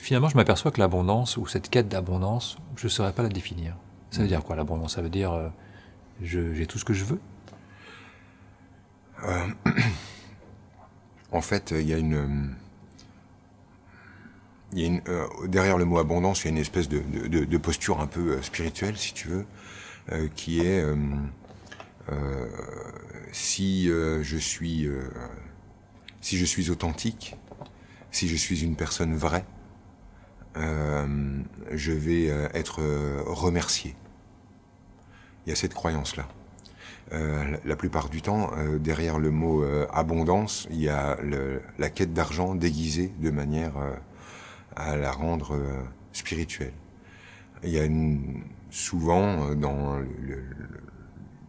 Finalement, je m'aperçois que l'abondance, ou cette quête d'abondance, je ne saurais pas la définir. Ça veut dire quoi l'abondance? Ça veut dire euh, j'ai tout ce que je veux? Euh, En fait, il y a une... Euh, derrière le mot abondance, il y a une espèce de posture un peu spirituelle, si tu veux, qui est si je suis si je suis authentique, si je suis une personne vraie, euh, je vais euh, être euh, remercié. Il y a cette croyance-là. la plupart du temps, derrière le mot abondance, il y a la quête d'argent déguisée de manière à la rendre spirituelle. Il y a souvent dans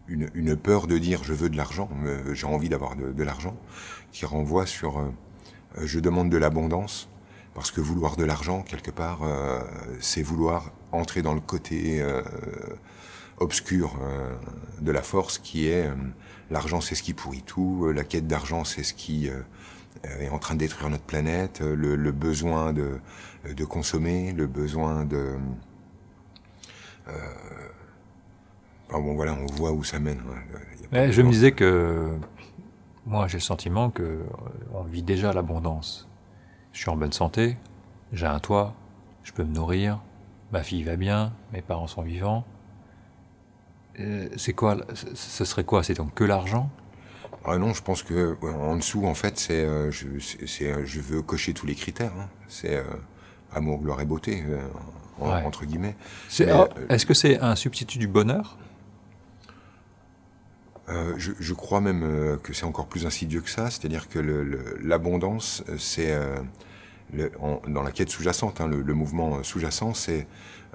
une, peur de dire je veux de l'argent, j'ai envie d'avoir de, de l'argent, qui renvoie sur je demande de l'abondance parce que vouloir de l'argent, quelque part, euh, c'est vouloir entrer dans le côté euh, obscur euh, de la force qui est l'argent, c'est ce qui pourrit tout, la quête d'argent, c'est ce qui est en train de détruire notre planète, le, besoin de, de, consommer, le besoin de... Enfin bon, voilà, on voit où ça mène. je me disais que moi, j'ai le sentiment qu'on vit déjà l'abondance je suis en bonne santé, j'ai un toit, je peux me nourrir, ma fille va bien, mes parents sont vivants. Euh, c'est quoi Ce serait quoi? C'est donc que l'argent? Ah non, je pense que en dessous, en fait, c'est, euh, je, euh, je veux cocher tous les critères. Hein. C'est amour, gloire et beauté, entre guillemets. Oh, est-ce que c'est un substitut du bonheur? Je, crois même que c'est encore plus insidieux que ça, c'est-à-dire que l'abondance, c'est dans la quête sous-jacente, hein, le, mouvement sous-jacent, c'est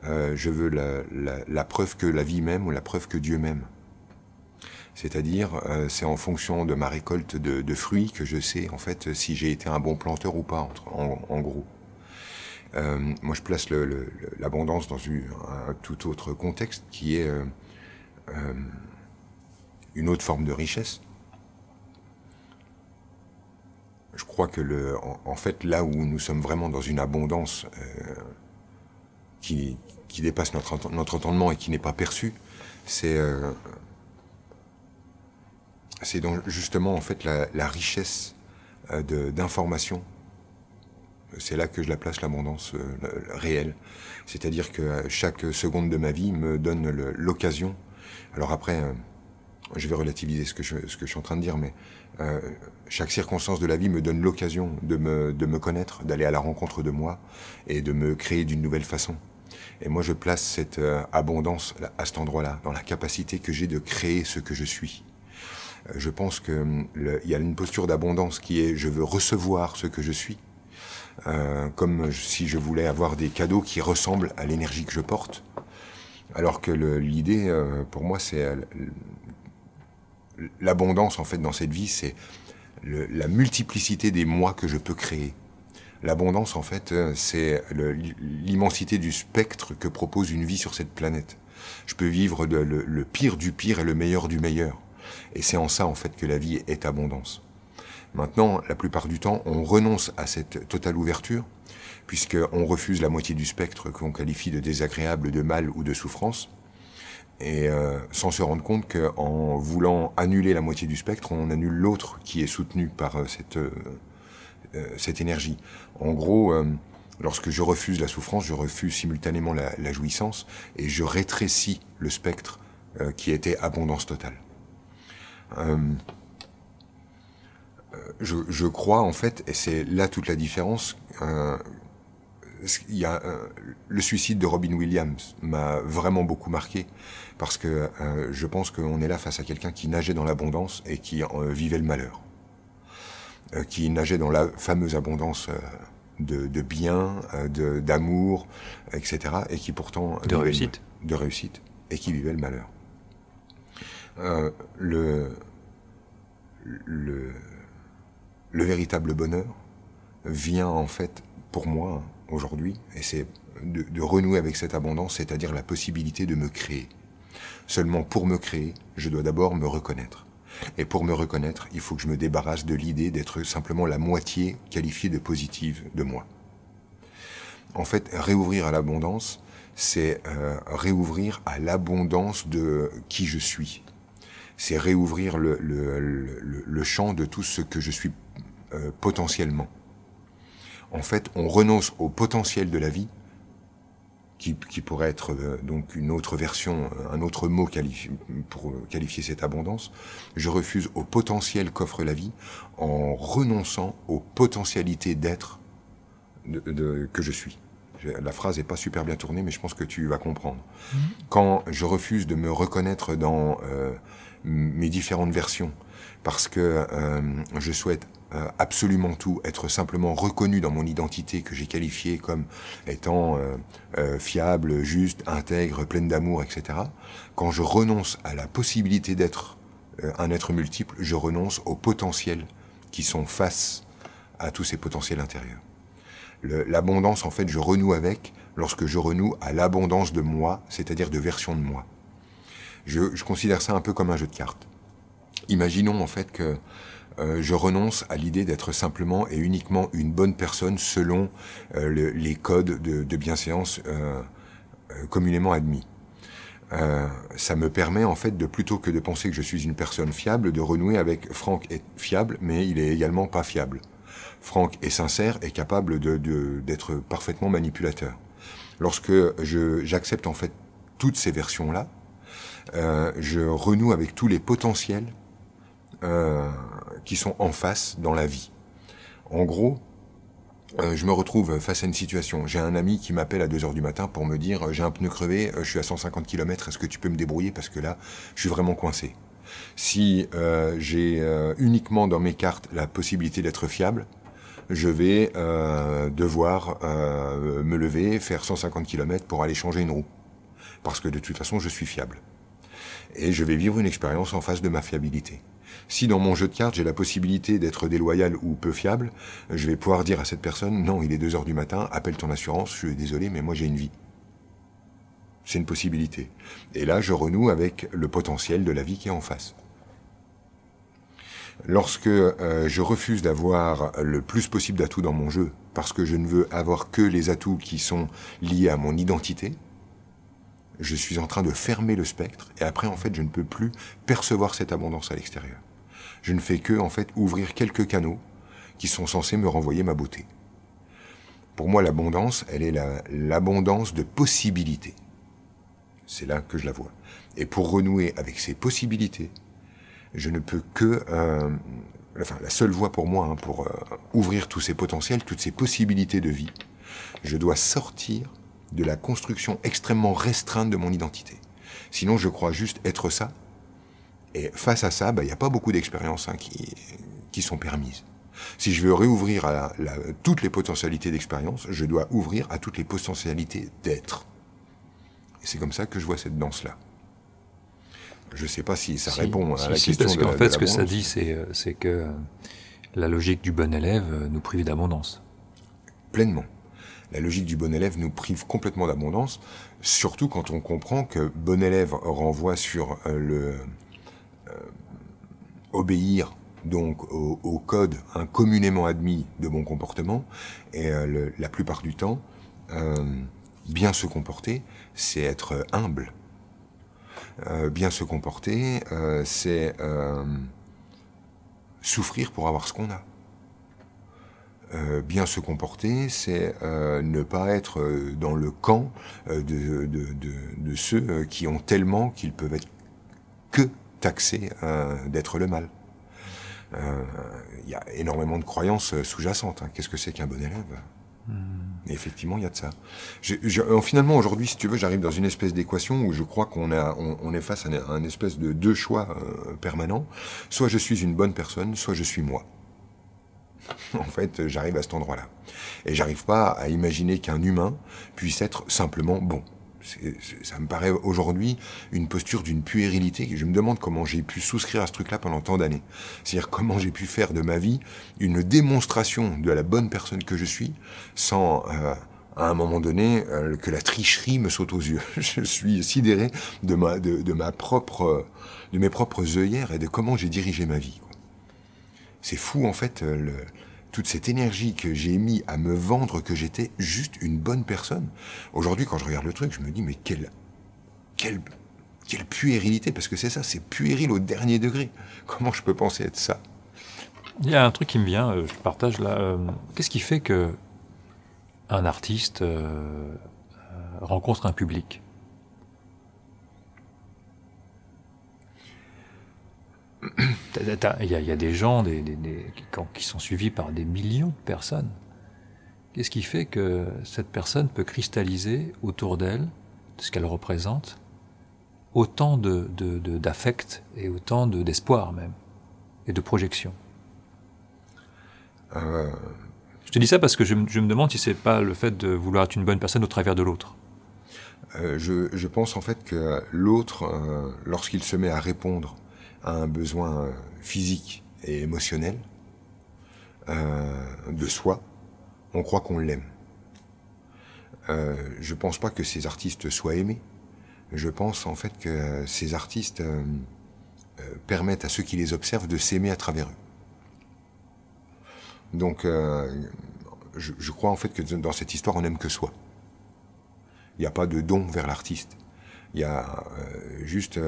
euh, je veux la, preuve que la vie m'aime ou la preuve que Dieu m'aime. C'est-à-dire, euh, c'est en fonction de ma récolte de, fruits que je sais en fait si j'ai été un bon planteur ou pas, en, gros. Euh, moi, je place l'abondance dans un tout autre contexte qui est une autre forme de richesse je crois que en, fait, là où nous sommes vraiment dans une abondance euh, qui, dépasse notre, entendement et qui n'est pas perçue, c'est euh, justement en fait la, la richesse euh, d'informations. C'est là que je la place l'abondance euh, réelle. C'est-à-dire que chaque seconde de ma vie me donne l'occasion. Alors après, je vais relativiser ce que je, suis en train de dire, mais euh, chaque circonstance de la vie me donne l'occasion de me, de me connaître, d'aller à la rencontre de moi et de me créer d'une nouvelle façon. Et moi, je place cette euh, abondance à cet endroit-là, dans la capacité que j'ai de créer ce que je suis. Euh, je pense qu'il y a une posture d'abondance qui est je veux recevoir ce que je suis, euh, comme si je voulais avoir des cadeaux qui ressemblent à l'énergie que je porte. Alors que l'idée, pour moi, c'est l'abondance en fait dans cette vie, c'est la multiplicité des moi que je peux créer. L'abondance en fait, euh, c'est l'immensité du spectre que propose une vie sur cette planète. Je peux vivre le, pire du pire et le meilleur du meilleur. Et c'est en ça en fait que la vie est abondance. Maintenant, la plupart du temps, on renonce à cette totale ouverture, puisqu'on refuse la moitié du spectre qu'on qualifie de désagréable, de mal ou de souffrance et euh, sans se rendre compte qu'en voulant annuler la moitié du spectre, on annule l'autre qui est soutenu par euh, cette, euh, cette énergie. En gros, lorsque je refuse la souffrance, je refuse simultanément la, la jouissance et je rétrécis le spectre qui était abondance totale. Je, je, crois en fait, et c'est là toute la différence, il y a, le suicide de Robin Williams m'a vraiment beaucoup marqué parce que euh, je pense qu'on est là face à quelqu'un qui nageait dans l'abondance et qui euh, vivait le malheur, euh, qui nageait dans la fameuse abondance de, de biens, d'amour, etc., et qui pourtant de réussite, de réussite, et qui vivait le malheur. le, le, le véritable bonheur vient en fait pour moi aujourd'hui, et c'est de, renouer avec cette abondance, c'est-à-dire la possibilité de me créer Seulement pour me créer, je dois d'abord me reconnaître. Et pour me reconnaître, il faut que je me débarrasse de l'idée d'être simplement la moitié qualifiée de positive de moi. En fait, réouvrir à l'abondance, c'est euh, réouvrir à l'abondance de qui je suis. C'est réouvrir le, champ de tout ce que je suis euh, potentiellement. En fait, on renonce au potentiel de la vie, qui, qui pourrait être euh, donc une autre version, un autre mot pour qualifier cette abondance. Je refuse au potentiel qu'offre la vie en renonçant aux potentialités d'être de, de, que je suis la phrase n'est pas super bien tournée, mais je pense que tu vas comprendre. Mhm. Quand je refuse de me reconnaître dans euh, mes différentes versions, parce que euh, je souhaite euh, absolument tout, être simplement reconnu dans mon identité que j'ai qualifiée comme étant fiable, juste, intègre, pleine d'amour, etc. Quand je renonce à la possibilité d'être un être multiple, je renonce aux potentiels qui sont face à tous ces potentiels intérieurs l'abondance, en fait, je renoue avec lorsque je renoue à l'abondance de moi, c'est-à-dire de version de moi. Je, considère ça un peu comme un jeu de cartes. Imaginons en fait que euh, je renonce à l'idée d'être simplement et uniquement une bonne personne selon euh, le, les codes de, de bienséance euh, euh communément admis. Euh, ça me permet en fait de plutôt que de penser que je suis une personne fiable, de renouer avec Franck est fiable, mais il est également pas fiable. Franck est sincère et capable d'être de, parfaitement manipulateur. Lorsque j'accepte en fait toutes ces versions-là, euh, je renoue avec tous les potentiels euh, qui sont en face dans la vie. En gros, euh, je me retrouve face à une situation. J'ai un ami qui m'appelle à 2 heures du matin pour me dire j'ai un pneu crevé, je suis à 150 km, est-ce que tu peux me débrouiller parce que là, je suis vraiment coincé. Si j'ai uniquement dans mes cartes la possibilité d'être fiable, je vais euh, devoir euh, me lever, faire 150 km pour aller changer une roue. Parce que de toute façon, je suis fiable. Et je vais vivre une expérience en face de ma fiabilité. Si dans mon jeu de cartes, j'ai la possibilité d'être déloyal ou peu fiable, je vais pouvoir dire à cette personne, non, il est 2 heures du matin, appelle ton assurance, je suis désolé, mais moi j'ai une vie. C'est une possibilité. Et là, je renoue avec le potentiel de la vie qui est en face. Lorsque euh, je refuse d'avoir le plus possible d'atouts dans mon jeu, parce que je ne veux avoir que les atouts qui sont liés à mon identité, je suis en train de fermer le spectre, et après, en fait, je ne peux plus percevoir cette abondance à l'extérieur. Je ne fais que, en fait, ouvrir quelques canaux qui sont censés me renvoyer ma beauté. Pour moi, l'abondance, elle est l'abondance de possibilités. C'est là que je la vois. Et pour renouer avec ces possibilités, je ne peux que, euh, enfin la seule voie pour moi, hein, pour euh, ouvrir tous ces potentiels, toutes ces possibilités de vie, je dois sortir de la construction extrêmement restreinte de mon identité. Sinon, je crois juste être ça. Et face à ça, bah, il n'y a pas beaucoup d'expériences hein, qui, qui sont permises. Si je veux réouvrir à la, toutes les potentialités d'expérience, je dois ouvrir à toutes les potentialités d'être. Et c'est comme ça que je vois cette danse-là. Je ne sais pas si ça répond à la question. Parce qu'en fait, ce que ça dit, euh, c'est que euh, la logique du bon élève euh, nous prive d'abondance. Pleinement. La logique du bon élève nous prive complètement d'abondance, surtout quand on comprend que bon élève renvoie sur le obéir donc au, code hein, communément admis de bon comportement, et la plupart du temps, bien se comporter, c'est être humble euh, bien se comporter, euh, c'est euh, souffrir pour avoir ce qu'on a. bien se comporter, c'est ne pas être dans le camp de, de, ceux qui ont tellement qu'ils peuvent être que taxés d'être le mal. Il y a énormément de croyances sous-jacentes. Hein. Qu'est-ce que c'est qu'un bon élève? Et effectivement, il y a de ça. Je, euh, finalement, aujourd'hui, si tu veux, j'arrive dans une espèce d'équation où je crois qu'on on, on, est face à un, espèce de deux choix euh, permanents. Soit je suis une bonne personne, soit je suis moi. en fait, j'arrive à cet endroit-là. Et j'arrive pas à imaginer qu'un humain puisse être simplement bon ça me paraît aujourd'hui une posture d'une puérilité. Je me demande comment j'ai pu souscrire à ce truc-là pendant tant d'années. C'est-à-dire comment j'ai pu faire de ma vie une démonstration de la bonne personne que je suis sans euh, à un moment donné euh, que la tricherie me saute aux yeux. Je suis sidéré de ma, de, ma propre, de mes propres œillères et de comment j'ai dirigé ma vie. C'est fou en fait le, toute cette énergie que j'ai mis à me vendre que j'étais juste une bonne personne. Aujourd'hui, quand je regarde le truc, je me dis, mais quelle, quelle, puérilité, parce que c'est ça, c'est puéril au dernier degré. Comment je peux penser être ça? Il y a un truc qui me vient, euh, je partage là. Euh, qu'est-ce qui fait que un artiste euh, rencontre un public? Il y, a des gens des, qui sont suivis par des millions de personnes. Qu'est-ce qui fait que cette personne peut cristalliser autour d'elle, de ce qu'elle représente, autant d'affect de, et autant d'espoir même, et de projection? Euh. Je te dis ça parce que je, me demande si c'est pas le fait de vouloir être une bonne personne au travers de l'autre. Euh, je, pense en fait que l'autre, euh, lorsqu'il se met à répondre un besoin physique et émotionnel euh, de soi, on croit qu'on l'aime. Euh, je pense pas que ces artistes soient aimés. Je pense en fait que ces artistes euh, euh, permettent à ceux qui les observent de s'aimer à travers eux. Donc, je, je, crois en fait que dans cette histoire, on n'aime que soi. Il n'y a pas de don vers l'artiste. Il y a juste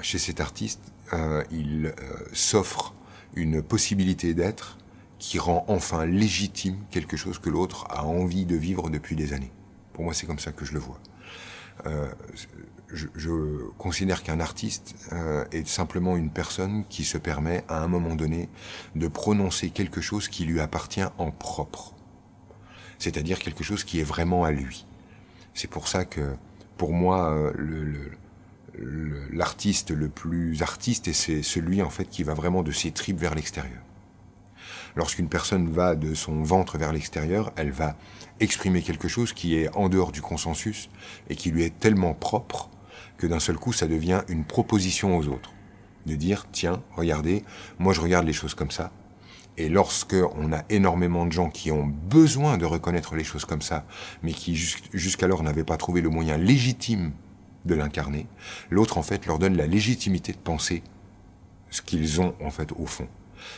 chez cet artiste, euh, il euh, s'offre une possibilité d'être qui rend enfin légitime quelque chose que l'autre a envie de vivre depuis des années. Pour moi, c'est comme ça que je le vois. Euh, je, je, considère qu'un artiste euh, est simplement une personne qui se permet à un moment donné de prononcer quelque chose qui lui appartient en propre. C'est-à-dire quelque chose qui est vraiment à lui. C'est pour ça que, pour moi, euh, le, le l'artiste le plus artiste et c'est celui en fait qui va vraiment de ses tripes vers l'extérieur. Lorsqu'une personne va de son ventre vers l'extérieur, elle va exprimer quelque chose qui est en dehors du consensus et qui lui est tellement propre que d'un seul coup ça devient une proposition aux autres. De dire, tiens, regardez, moi je regarde les choses comme ça. Et lorsque on a énormément de gens qui ont besoin de reconnaître les choses comme ça, mais qui jusqu'alors n'avaient pas trouvé le moyen légitime de l'incarner. L'autre, en fait, leur donne la légitimité de penser ce qu'ils ont, en fait, au fond.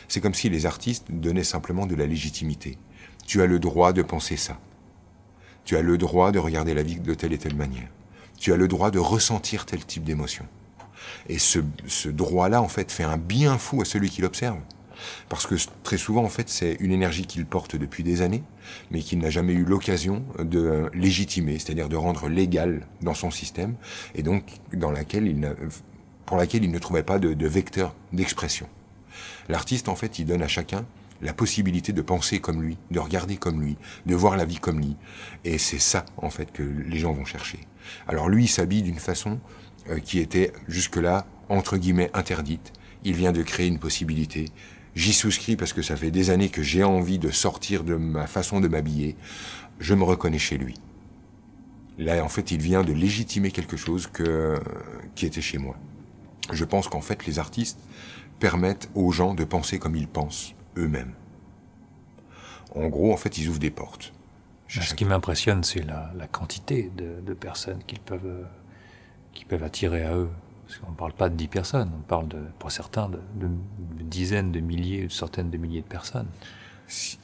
C'est comme si les artistes donnaient simplement de la légitimité. Tu as le droit de penser ça. Tu as le droit de regarder la vie de telle et telle manière. Tu as le droit de ressentir tel type d'émotion. Et ce, ce droit-là, en fait, fait un bien fou à celui qui l'observe. Parce que très souvent, en fait, c'est une énergie qu'il porte depuis des années, mais qu'il n'a jamais eu l'occasion de légitimer, c'est-à-dire de rendre légale dans son système, et donc dans laquelle il pour laquelle il ne trouvait pas de, vecteur d'expression. L'artiste, en fait, il donne à chacun la possibilité de penser comme lui, de regarder comme lui, de voir la vie comme lui. Et c'est ça, en fait, que les gens vont chercher. Alors lui, il s'habille d'une façon euh, qui était jusque-là, entre guillemets, interdite. Il vient de créer une possibilité J'y souscris parce que ça fait des années que j'ai envie de sortir de ma façon de m'habiller. Je me reconnais chez lui. Là, en fait, il vient de légitimer quelque chose que, qui était chez moi. Je pense qu'en fait, les artistes permettent aux gens de penser comme ils pensent eux-mêmes. En gros, en fait, ils ouvrent des portes. Ce qui m'impressionne, c'est la, quantité de, personnes qu'ils peuvent, qu'ils peuvent attirer à eux. Parce qu'on ne parle pas de dix personnes, on parle de, pour certains de, dizaines de milliers, de centaines de milliers de personnes.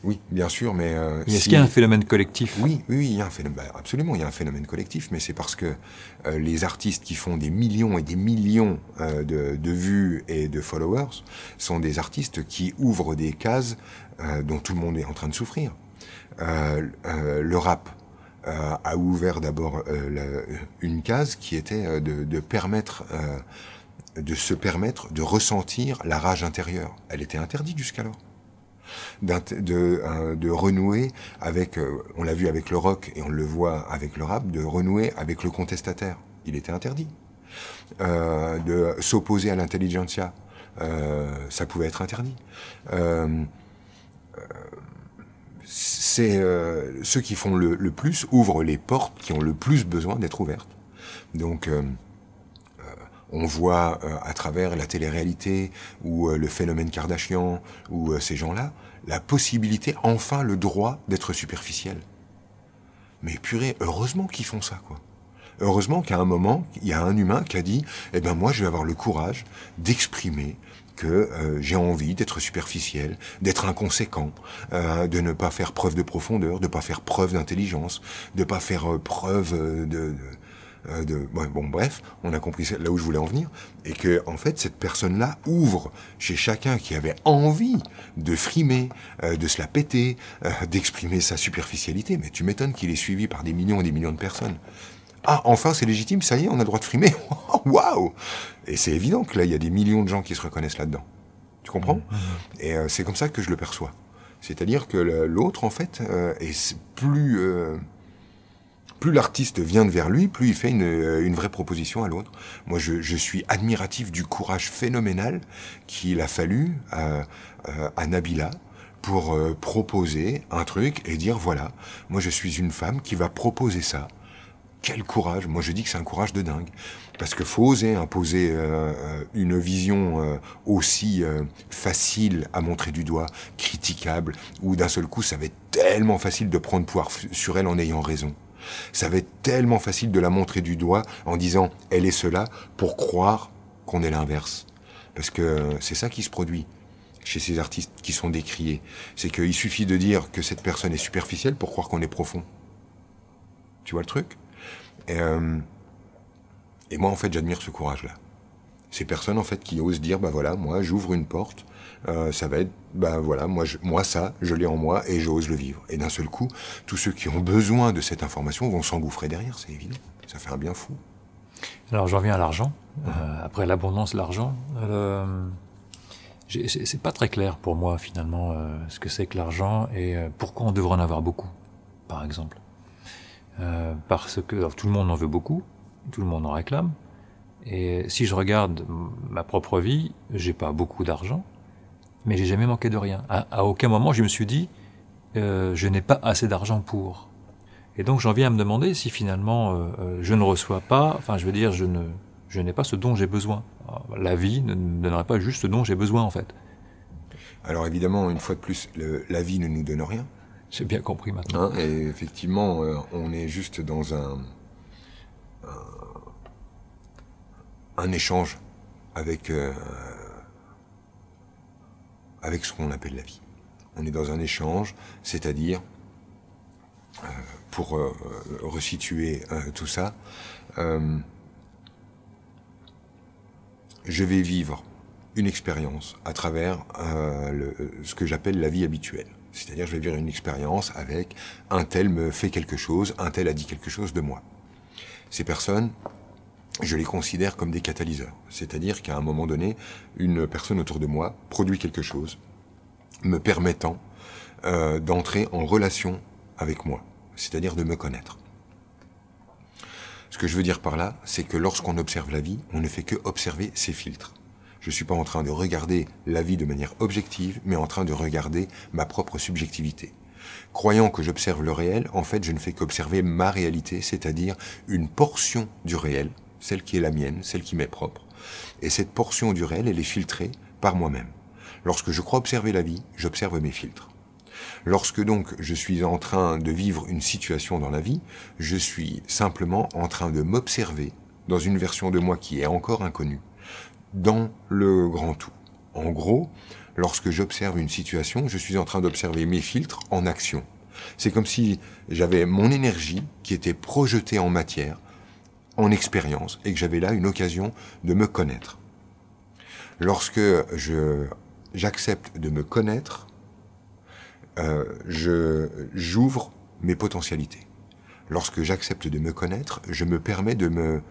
Oui, bien sûr, mais... Euh, Est-ce qu'il y a un phénomène collectif? Oui, oui, il y a un phénomène, bah, absolument, il y a un phénomène collectif, mais c'est parce que euh, les artistes qui font des millions et des millions euh, de, de, vues et de followers sont des artistes qui ouvrent des cases euh, dont tout le monde est en train de souffrir. le rap, a ouvert d'abord euh, une case qui était euh, de, permettre de se permettre de ressentir la rage intérieure. Elle était interdite jusqu'alors. De, renouer avec, on l'a vu avec le rock et on le voit avec le rap, de renouer avec le contestataire. Il était interdit. Euh, de s'opposer à l'intelligentsia, euh, ça pouvait être interdit. Euh, c'est euh, ceux qui font le, plus ouvrent les portes qui ont le plus besoin d'être ouvertes. Donc, euh, euh, on voit euh, à travers la télé-réalité ou euh, le phénomène Kardashian ou ces gens-là, la possibilité, enfin le droit d'être superficiel. Mais purée, heureusement qu'ils font ça, quoi. Heureusement qu'à un moment, il y a un humain qui a dit, eh ben moi, je vais avoir le courage d'exprimer que j'ai envie d'être superficiel, d'être inconséquent, de ne pas faire preuve de profondeur, de pas faire preuve d'intelligence, de pas faire preuve de euh, de, bon, bref, on a compris là où je voulais en venir, et que en fait cette personne-là ouvre chez chacun qui avait envie de frimer, euh, de se la péter, euh, d'exprimer sa superficialité. Mais tu m'étonnes qu'il est suivi par des millions et des millions de personnes. Ah, enfin, c'est légitime, ça y est, on a le droit de frimer. Waouh Et c'est évident que là, il y a des millions de gens qui se reconnaissent là-dedans. Tu comprends? Et c'est comme ça que je le perçois. C'est-à-dire que l'autre, en fait, est plus plus l'artiste vient vers lui, plus il fait une, euh, vraie proposition à l'autre. Moi, je, suis admiratif du courage phénoménal qu'il a fallu à, à Nabila pour euh, proposer un truc et dire voilà, moi je suis une femme qui va proposer ça. Quel courage Moi je dis que c'est un courage de dingue. Parce que faut oser imposer euh, une vision aussi facile à montrer du doigt, critiquable, où d'un seul coup ça va être tellement facile de prendre pouvoir sur elle en ayant raison. Ça va être tellement facile de la montrer du doigt en disant elle est cela pour croire qu'on est l'inverse. Parce que c'est ça qui se produit chez ces artistes qui sont décriés. C'est qu'il suffit de dire que cette personne est superficielle pour croire qu'on est profond. Tu vois le truc? Et, euh, et moi, en fait, j'admire ce courage-là. Ces personnes, en fait, qui osent dire, bah voilà, moi, j'ouvre une porte, euh, ça va être, ben voilà, moi, moi ça, je l'ai en moi et j'ose le vivre. Et d'un seul coup, tous ceux qui ont besoin de cette information vont s'engouffrer derrière, c'est évident. Ça fait un bien fou. Alors j'en viens à l'argent. Euh, après l'abondance, l'argent. C'est pas très clair pour moi finalement ce que c'est que l'argent et pourquoi on devrait en avoir beaucoup, par exemple. Parce que tout le monde en veut beaucoup, tout le monde en réclame. Et si je regarde ma propre vie, j'ai pas beaucoup d'argent, mais j'ai jamais manqué de rien. À, aucun moment je me suis dit, euh, je n'ai pas assez d'argent pour. Et donc j'en viens à me demander si finalement euh, euh, je ne reçois pas, enfin je veux dire, je ne, je n'ai pas ce dont j'ai besoin. La vie ne me donnerait pas juste ce dont j'ai besoin en fait. Alors évidemment, une fois de plus, la vie ne nous donne rien. J'ai bien compris maintenant. Hein, et effectivement, on est juste dans un, un, échange avec avec ce qu'on appelle la vie. On est dans un échange, c'est-à-dire, euh, pour euh, resituer euh, tout ça, je vais vivre une expérience à travers ce que j'appelle la vie habituelle. C'est-à-dire, je vais vivre une expérience avec un tel me fait quelque chose, un tel a dit quelque chose de moi. Ces personnes, je les considère comme des catalyseurs. C'est-à-dire qu'à un moment donné, une personne autour de moi produit quelque chose me permettant euh, d'entrer en relation avec moi, c'est-à-dire de me connaître. Ce que je veux dire par là, c'est que lorsqu'on observe la vie, on ne fait que observer ses filtres. Je ne suis pas en train de regarder la vie de manière objective, mais en train de regarder ma propre subjectivité. Croyant que j'observe le réel, en fait, je ne fais qu'observer ma réalité, c'est-à-dire une portion du réel, celle qui est la mienne, celle qui m'est propre. Et cette portion du réel, elle est filtrée par moi-même. Lorsque je crois observer la vie, j'observe mes filtres. Lorsque donc je suis en train de vivre une situation dans la vie, je suis simplement en train de m'observer dans une version de moi qui est encore inconnue, dans le grand tout. En gros, lorsque j'observe une situation, je suis en train d'observer mes filtres en action. C'est comme si j'avais mon énergie qui était projetée en matière en expérience et que j'avais là une occasion de me connaître. Lorsque je j'accepte de me connaître, euh, je j'ouvre mes potentialités. Lorsque j'accepte de me connaître, je me permets de me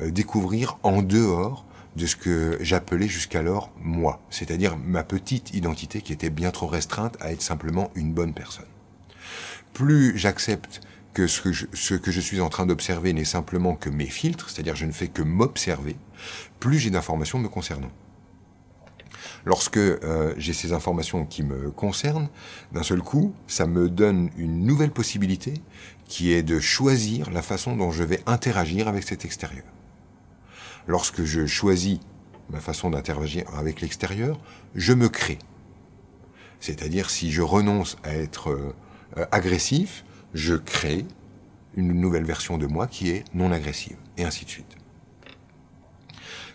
euh, découvrir en dehors de ce que j'appelais jusqu'alors moi, c'est-à-dire ma petite identité qui était bien trop restreinte à être simplement une bonne personne. Plus j'accepte que ce que je, suis en train d'observer n'est simplement que mes filtres, c'est-à-dire je ne fais que m'observer, plus j'ai d'informations me concernant. Lorsque euh, j'ai ces informations qui me concernent, d'un seul coup, ça me donne une nouvelle possibilité qui est de choisir la façon dont je vais interagir avec cet extérieur. Lorsque je choisis ma façon d'interagir avec l'extérieur, je me crée. C'est-à-dire si je renonce à être euh, agressif, je crée une nouvelle version de moi qui est non agressive, et ainsi de suite.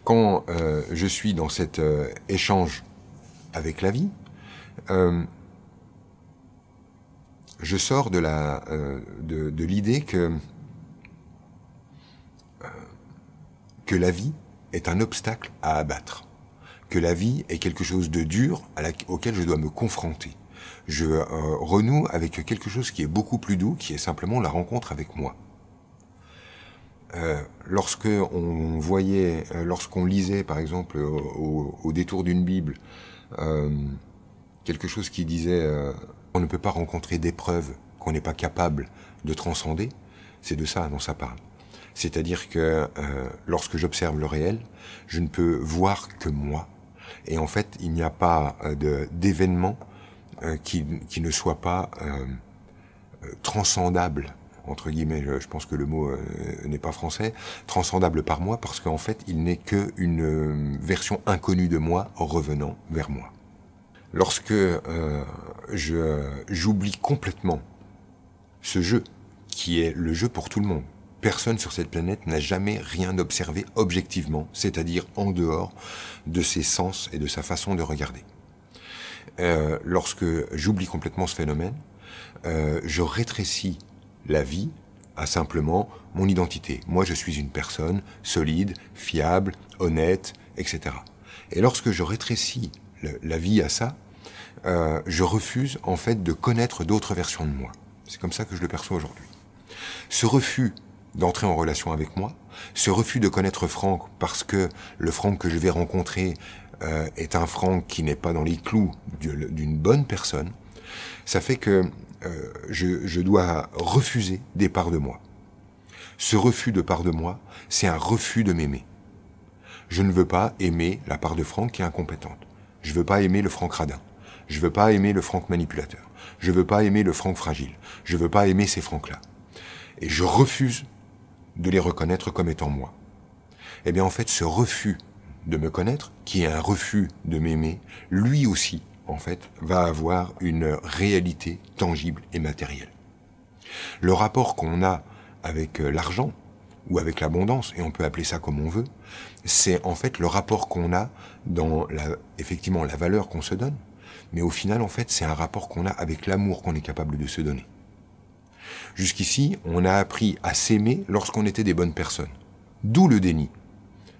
Quand euh, je suis dans cet euh, échange avec la vie, je sors de l'idée que que la vie est un obstacle à abattre, que la vie est quelque chose de dur auquel je dois me confronter. Je euh, renoue avec quelque chose qui est beaucoup plus doux, qui est simplement la rencontre avec moi. Euh, lorsque on voyait, euh, lorsqu'on lisait, par exemple, au, détour d'une Bible, quelque chose qui disait on ne peut pas rencontrer d'épreuves qu'on n'est pas capable de transcender, c'est de ça dont ça parle. C'est-à-dire que euh, lorsque j'observe le réel, je ne peux voir que moi. Et en fait, il n'y a pas euh, d'événement euh, qui, ne soit pas transcendable entre guillemets, je pense que le mot n'est pas français, transcendable par moi, parce qu'en fait, il n'est qu'une version inconnue de moi revenant vers moi. Lorsque j'oublie complètement ce jeu, qui est le jeu pour tout le monde, Personne sur cette planète n'a jamais rien observé objectivement, c'est-à-dire en dehors de ses sens et de sa façon de regarder. Euh, lorsque j'oublie complètement ce phénomène, euh, je rétrécis la vie à simplement mon identité. Moi, je suis une personne solide, fiable, honnête, etc. Et lorsque je rétrécis la vie à ça, euh, je refuse en fait de connaître d'autres versions de moi. C'est comme ça que je le perçois aujourd'hui. Ce refus d'entrer en relation avec moi, ce refus de connaître Franck parce que le Franck que je vais rencontrer euh, est un Franck qui n'est pas dans les clous d'une bonne personne, ça fait que euh, je, dois refuser des parts de moi. Ce refus de part de moi, c'est un refus de m'aimer. Je ne veux pas aimer la part de Franck qui est incompétente. Je veux pas aimer le Franck radin. Je veux pas aimer le Franck manipulateur. Je veux pas aimer le Franck fragile. Je veux pas aimer ces Francs-là. Et je refuse de les reconnaître comme étant moi. Eh bien en fait, ce refus de me connaître, qui est un refus de m'aimer, lui aussi, en fait, va avoir une réalité tangible et matérielle. Le rapport qu'on a avec euh, l'argent, ou avec l'abondance, et on peut appeler ça comme on veut, c'est en fait le rapport qu'on a dans la, effectivement la valeur qu'on se donne, mais au final, en fait, c'est un rapport qu'on a avec l'amour qu'on est capable de se donner. Jusqu'ici, on a appris à s'aimer lorsqu'on était des bonnes personnes. D'où le déni.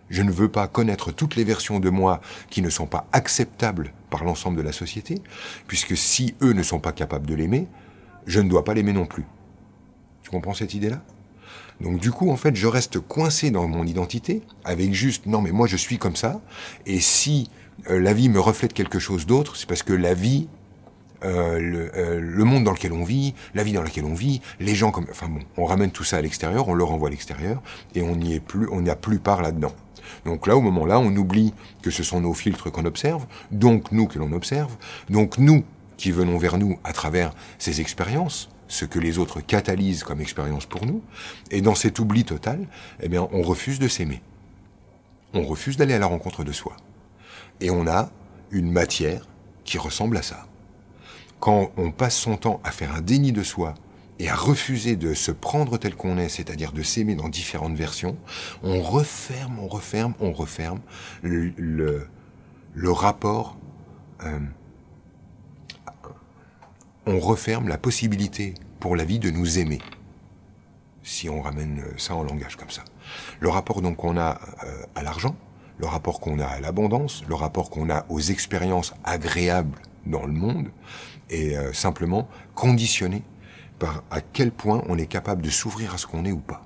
Je ne veux pas connaître toutes les versions de moi qui ne sont pas acceptables par l'ensemble de la société, puisque si eux ne sont pas capables de l'aimer, je ne dois pas l'aimer non plus. Tu comprends cette idée-là? Donc du coup, en fait, je reste coincé dans mon identité, avec juste, non mais moi je suis comme ça, et si euh, la vie me reflète quelque chose d'autre, c'est parce que la vie euh, le, euh, le, monde dans lequel on vit, la vie dans laquelle on vit, les gens comme, enfin bon, on ramène tout ça à l'extérieur, on le renvoie à l'extérieur, et on n'y est plus, on n'y a plus part là-dedans. Donc là, au moment là, on oublie que ce sont nos filtres qu'on observe, donc nous que l'on observe, donc nous qui venons vers nous à travers ces expériences, ce que les autres catalysent comme expérience pour nous, et dans cet oubli total, eh bien, on refuse de s'aimer. On refuse d'aller à la rencontre de soi. Et on a une matière qui ressemble à ça quand on passe son temps à faire un déni de soi et à refuser de se prendre tel qu'on est, c'est-à-dire de s'aimer dans différentes versions, on referme, on referme, on referme le, le, rapport, euh, on referme la possibilité pour la vie de nous aimer, si on ramène ça en langage comme ça. Le rapport donc qu'on a euh, à l'argent, le rapport qu'on a à l'abondance, le rapport qu'on a aux expériences agréables dans le monde, est euh, simplement conditionné par à quel point on est capable de s'ouvrir à ce qu'on est ou pas.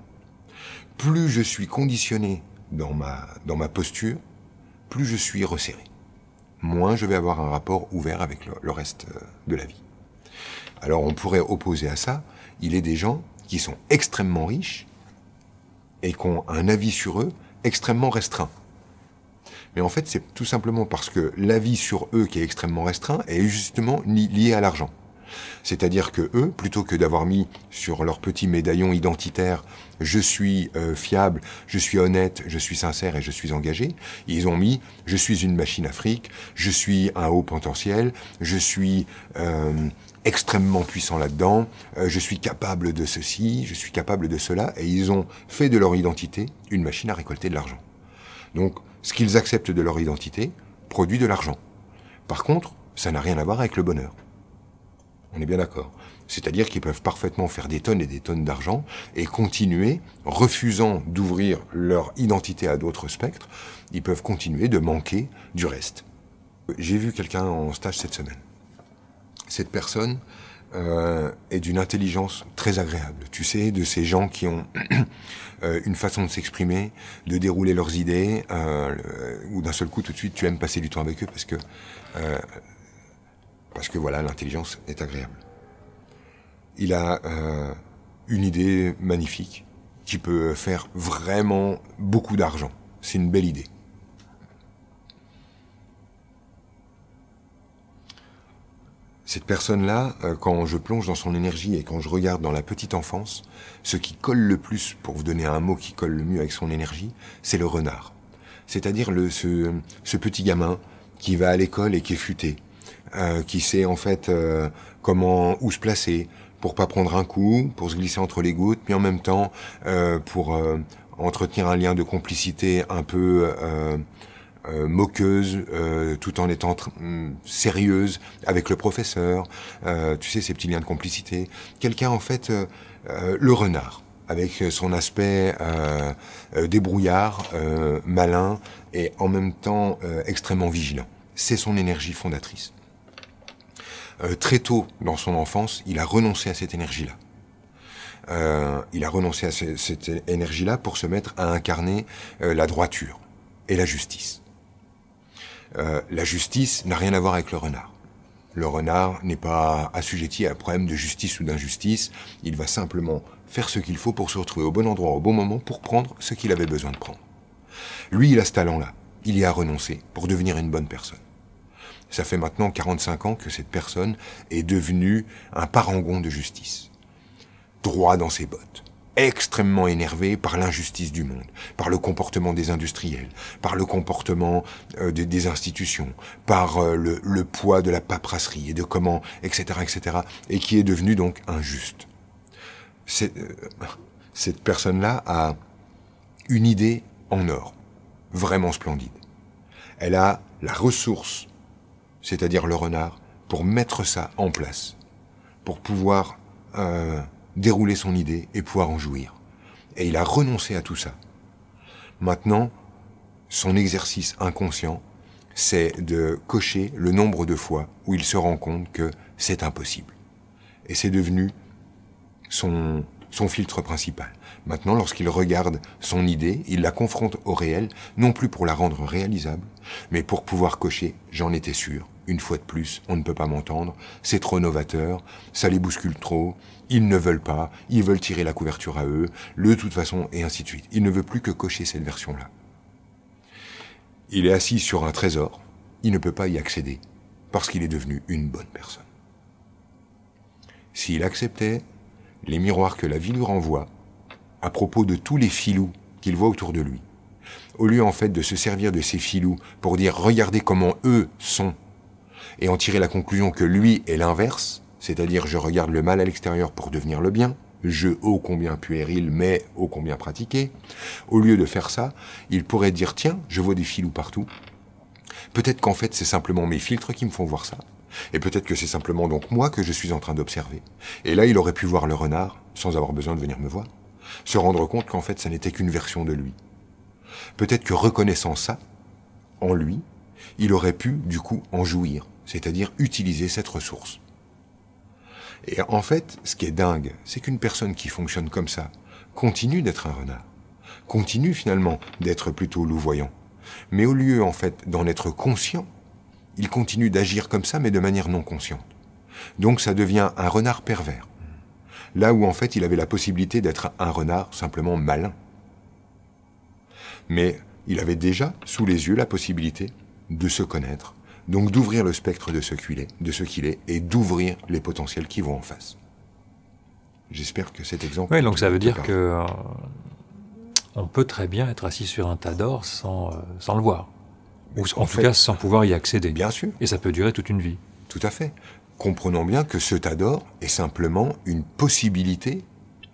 Plus je suis conditionné dans ma, dans ma posture, plus je suis resserré. Moins je vais avoir un rapport ouvert avec le, reste euh, de la vie. Alors on pourrait opposer à ça, il est des gens qui sont extrêmement riches et qui ont un avis sur eux extrêmement restreint. Mais en fait, c'est tout simplement parce que l'avis sur eux qui est extrêmement restreint est justement lié à l'argent. C'est-à-dire que eux, plutôt que d'avoir mis sur leur petit médaillon identitaire je suis euh, fiable, je suis honnête, je suis sincère et je suis engagé, ils ont mis je suis une machine Afrique, je suis un haut potentiel, je suis euh, extrêmement puissant là-dedans, euh, je suis capable de ceci, je suis capable de cela, et ils ont fait de leur identité une machine à récolter de l'argent. Donc, ce qu'ils acceptent de leur identité produit de l'argent. Par contre, ça n'a rien à voir avec le bonheur. On est bien d'accord. C'est-à-dire qu'ils peuvent parfaitement faire des tonnes et des tonnes d'argent et continuer, refusant d'ouvrir leur identité à d'autres spectres, ils peuvent continuer de manquer du reste. J'ai vu quelqu'un en stage cette semaine. Cette personne euh, est d'une intelligence très agréable. Tu sais, de ces gens qui ont euh, une façon de s'exprimer, de dérouler leurs idées, euh, ou d'un seul coup tout de suite tu aimes passer du temps avec eux parce que euh, parce que voilà, l'intelligence est agréable. Il a euh, une idée magnifique qui peut faire vraiment beaucoup d'argent. C'est une belle idée. Cette personne-là, euh, quand je plonge dans son énergie et quand je regarde dans la petite enfance, ce qui colle le plus, pour vous donner un mot qui colle le mieux avec son énergie, c'est le renard. C'est-à-dire ce, ce petit gamin qui va à l'école et qui est futé, euh, qui sait en fait euh, comment où se placer pour pas prendre un coup, pour se glisser entre les gouttes, mais en même temps euh, pour euh, entretenir un lien de complicité un peu euh, moqueuse, euh, tout en étant mm, sérieuse avec le professeur. Euh, tu sais ces petits liens de complicité. Quelqu'un en fait euh, euh, le renard avec son aspect euh, débrouillard, malin et en même temps extrêmement vigilant. C'est son énergie fondatrice. Très tôt dans son enfance, il a renoncé à cette énergie-là. Euh, il a renoncé à ce- cette énergie-là pour se mettre à incarner euh, la droiture et la justice. Euh, la justice n'a rien à voir avec le renard. Le renard n'est pas assujetti à un problème de justice ou d'injustice. Il va simplement faire ce qu'il faut pour se retrouver au bon endroit au bon moment pour prendre ce qu'il avait besoin de prendre. Lui, il a ce talent-là. Il y a renoncé pour devenir une bonne personne. Ça fait maintenant 45 ans que cette personne est devenue un parangon de justice. Droit dans ses bottes. Extrêmement énervé par l'injustice du monde, par le comportement des industriels, par le comportement euh, des, institutions, par euh, le, poids de la paperasserie et de comment, etc., etc., et qui est devenu donc injuste. Euh, cette personne-là a une idée en or, vraiment splendide. Elle a la ressource c'est-à-dire le renard, pour mettre ça en place, pour pouvoir euh, dérouler son idée et pouvoir en jouir. Et il a renoncé à tout ça. Maintenant, son exercice inconscient, c'est de cocher le nombre de fois où il se rend compte que c'est impossible. Et c'est devenu son, son filtre principal. Maintenant, lorsqu'il regarde son idée, il la confronte au réel, non plus pour la rendre réalisable, mais pour pouvoir cocher, j'en étais sûr, une fois de plus, on ne peut pas m'entendre, c'est trop novateur, ça les bouscule trop, ils ne veulent pas, ils veulent tirer la couverture à eux, le toute façon, et ainsi de suite. Il ne veut plus que cocher cette version-là. Il est assis sur un trésor, il ne peut pas y accéder, parce qu'il est devenu une bonne personne. S'il acceptait les miroirs que la vie lui renvoie, à propos de tous les filous qu'il voit autour de lui, au lieu en fait de se servir de ces filous pour dire regardez comment eux sont, et en tirer la conclusion que lui est l'inverse, c'est-à-dire je regarde le mal à l'extérieur pour devenir le bien, jeu ô combien puéril mais ô combien pratiqué, au lieu de faire ça, il pourrait dire tiens, je vois des filous partout, peut-être qu'en fait c'est simplement mes filtres qui me font voir ça, et peut-être que c'est simplement donc moi que je suis en train d'observer. Et là, il aurait pu voir le renard, sans avoir besoin de venir me voir, se rendre compte qu'en fait, ça n'était qu'une version de lui. Peut-être que reconnaissant ça, en lui, il aurait pu, du coup, en jouir, c'est-à-dire utiliser cette ressource. Et en fait, ce qui est dingue, c'est qu'une personne qui fonctionne comme ça continue d'être un renard, continue finalement d'être plutôt louvoyant. Mais au lieu, en fait, d'en être conscient, il continue d'agir comme ça, mais de manière non consciente. Donc ça devient un renard pervers. Là où en fait il avait la possibilité d'être un renard simplement malin. Mais il avait déjà sous les yeux la possibilité de se connaître, Donc d'ouvrir le spectre de ce qu'il est, de ce qu'il est, et d'ouvrir les potentiels qui vont en face. J'espère que cet exemple. Oui, donc ça veut dire que euh, on peut très bien être assis sur un tas d'or sans, euh, sans le voir. Ou en, tout cas sans pouvoir y accéder. Bien sûr. Et ça peut durer toute une vie. Tout à fait. Comprenons bien que ce tas d'or est simplement une possibilité,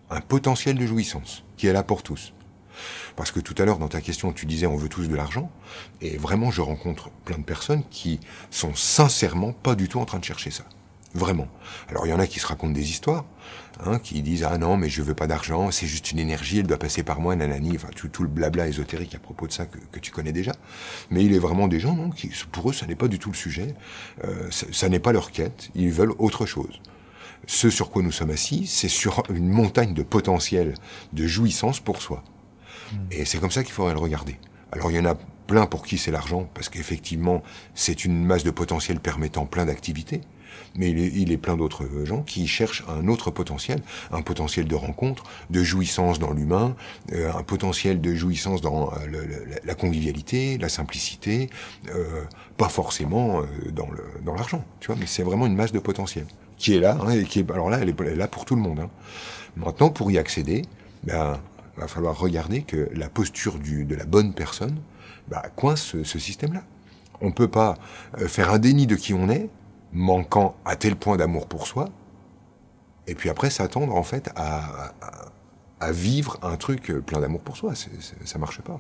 un potentiel de jouissance qui est là pour tous. Parce que tout à l'heure, dans ta question, tu disais on veut tous de l'argent. Et vraiment, je rencontre plein de personnes qui sont sincèrement pas du tout en train de chercher ça. Vraiment. Alors il y en a qui se racontent des histoires, hein, qui disent ah non mais je veux pas d'argent, c'est juste une énergie, elle doit passer par moi, nanani, enfin tout, le blabla ésotérique à propos de ça que, tu connais déjà. Mais il est vraiment des gens non, pour eux ça n'est pas du tout le sujet, euh, ça, n'est pas leur quête, ils veulent autre chose. Ce sur quoi nous sommes assis, c'est sur une montagne de potentiel, de jouissance pour soi. Hmm. Et c'est comme ça qu'il faudrait le regarder. Alors il y en a plein pour qui c'est l'argent, parce qu'effectivement c'est une masse de potentiel permettant plein d'activités mais il est, plein d'autres gens qui cherchent un autre potentiel, un potentiel de rencontre, de jouissance dans l'humain, euh, un potentiel de jouissance dans euh, la convivialité, la simplicité, euh, pas forcément dans l'argent, tu vois, mais c'est vraiment une masse de potentiel qui est là, hein, et qui est, alors là, elle est, là pour tout le monde. Hein. Maintenant, pour y accéder, ben, va falloir regarder que la posture de la bonne personne bah, coince ce, système-là. On peut pas faire un déni de qui on est manquant à tel point d'amour pour soi, et puis après s'attendre en fait à, vivre un truc plein d'amour pour soi. ça marche pas.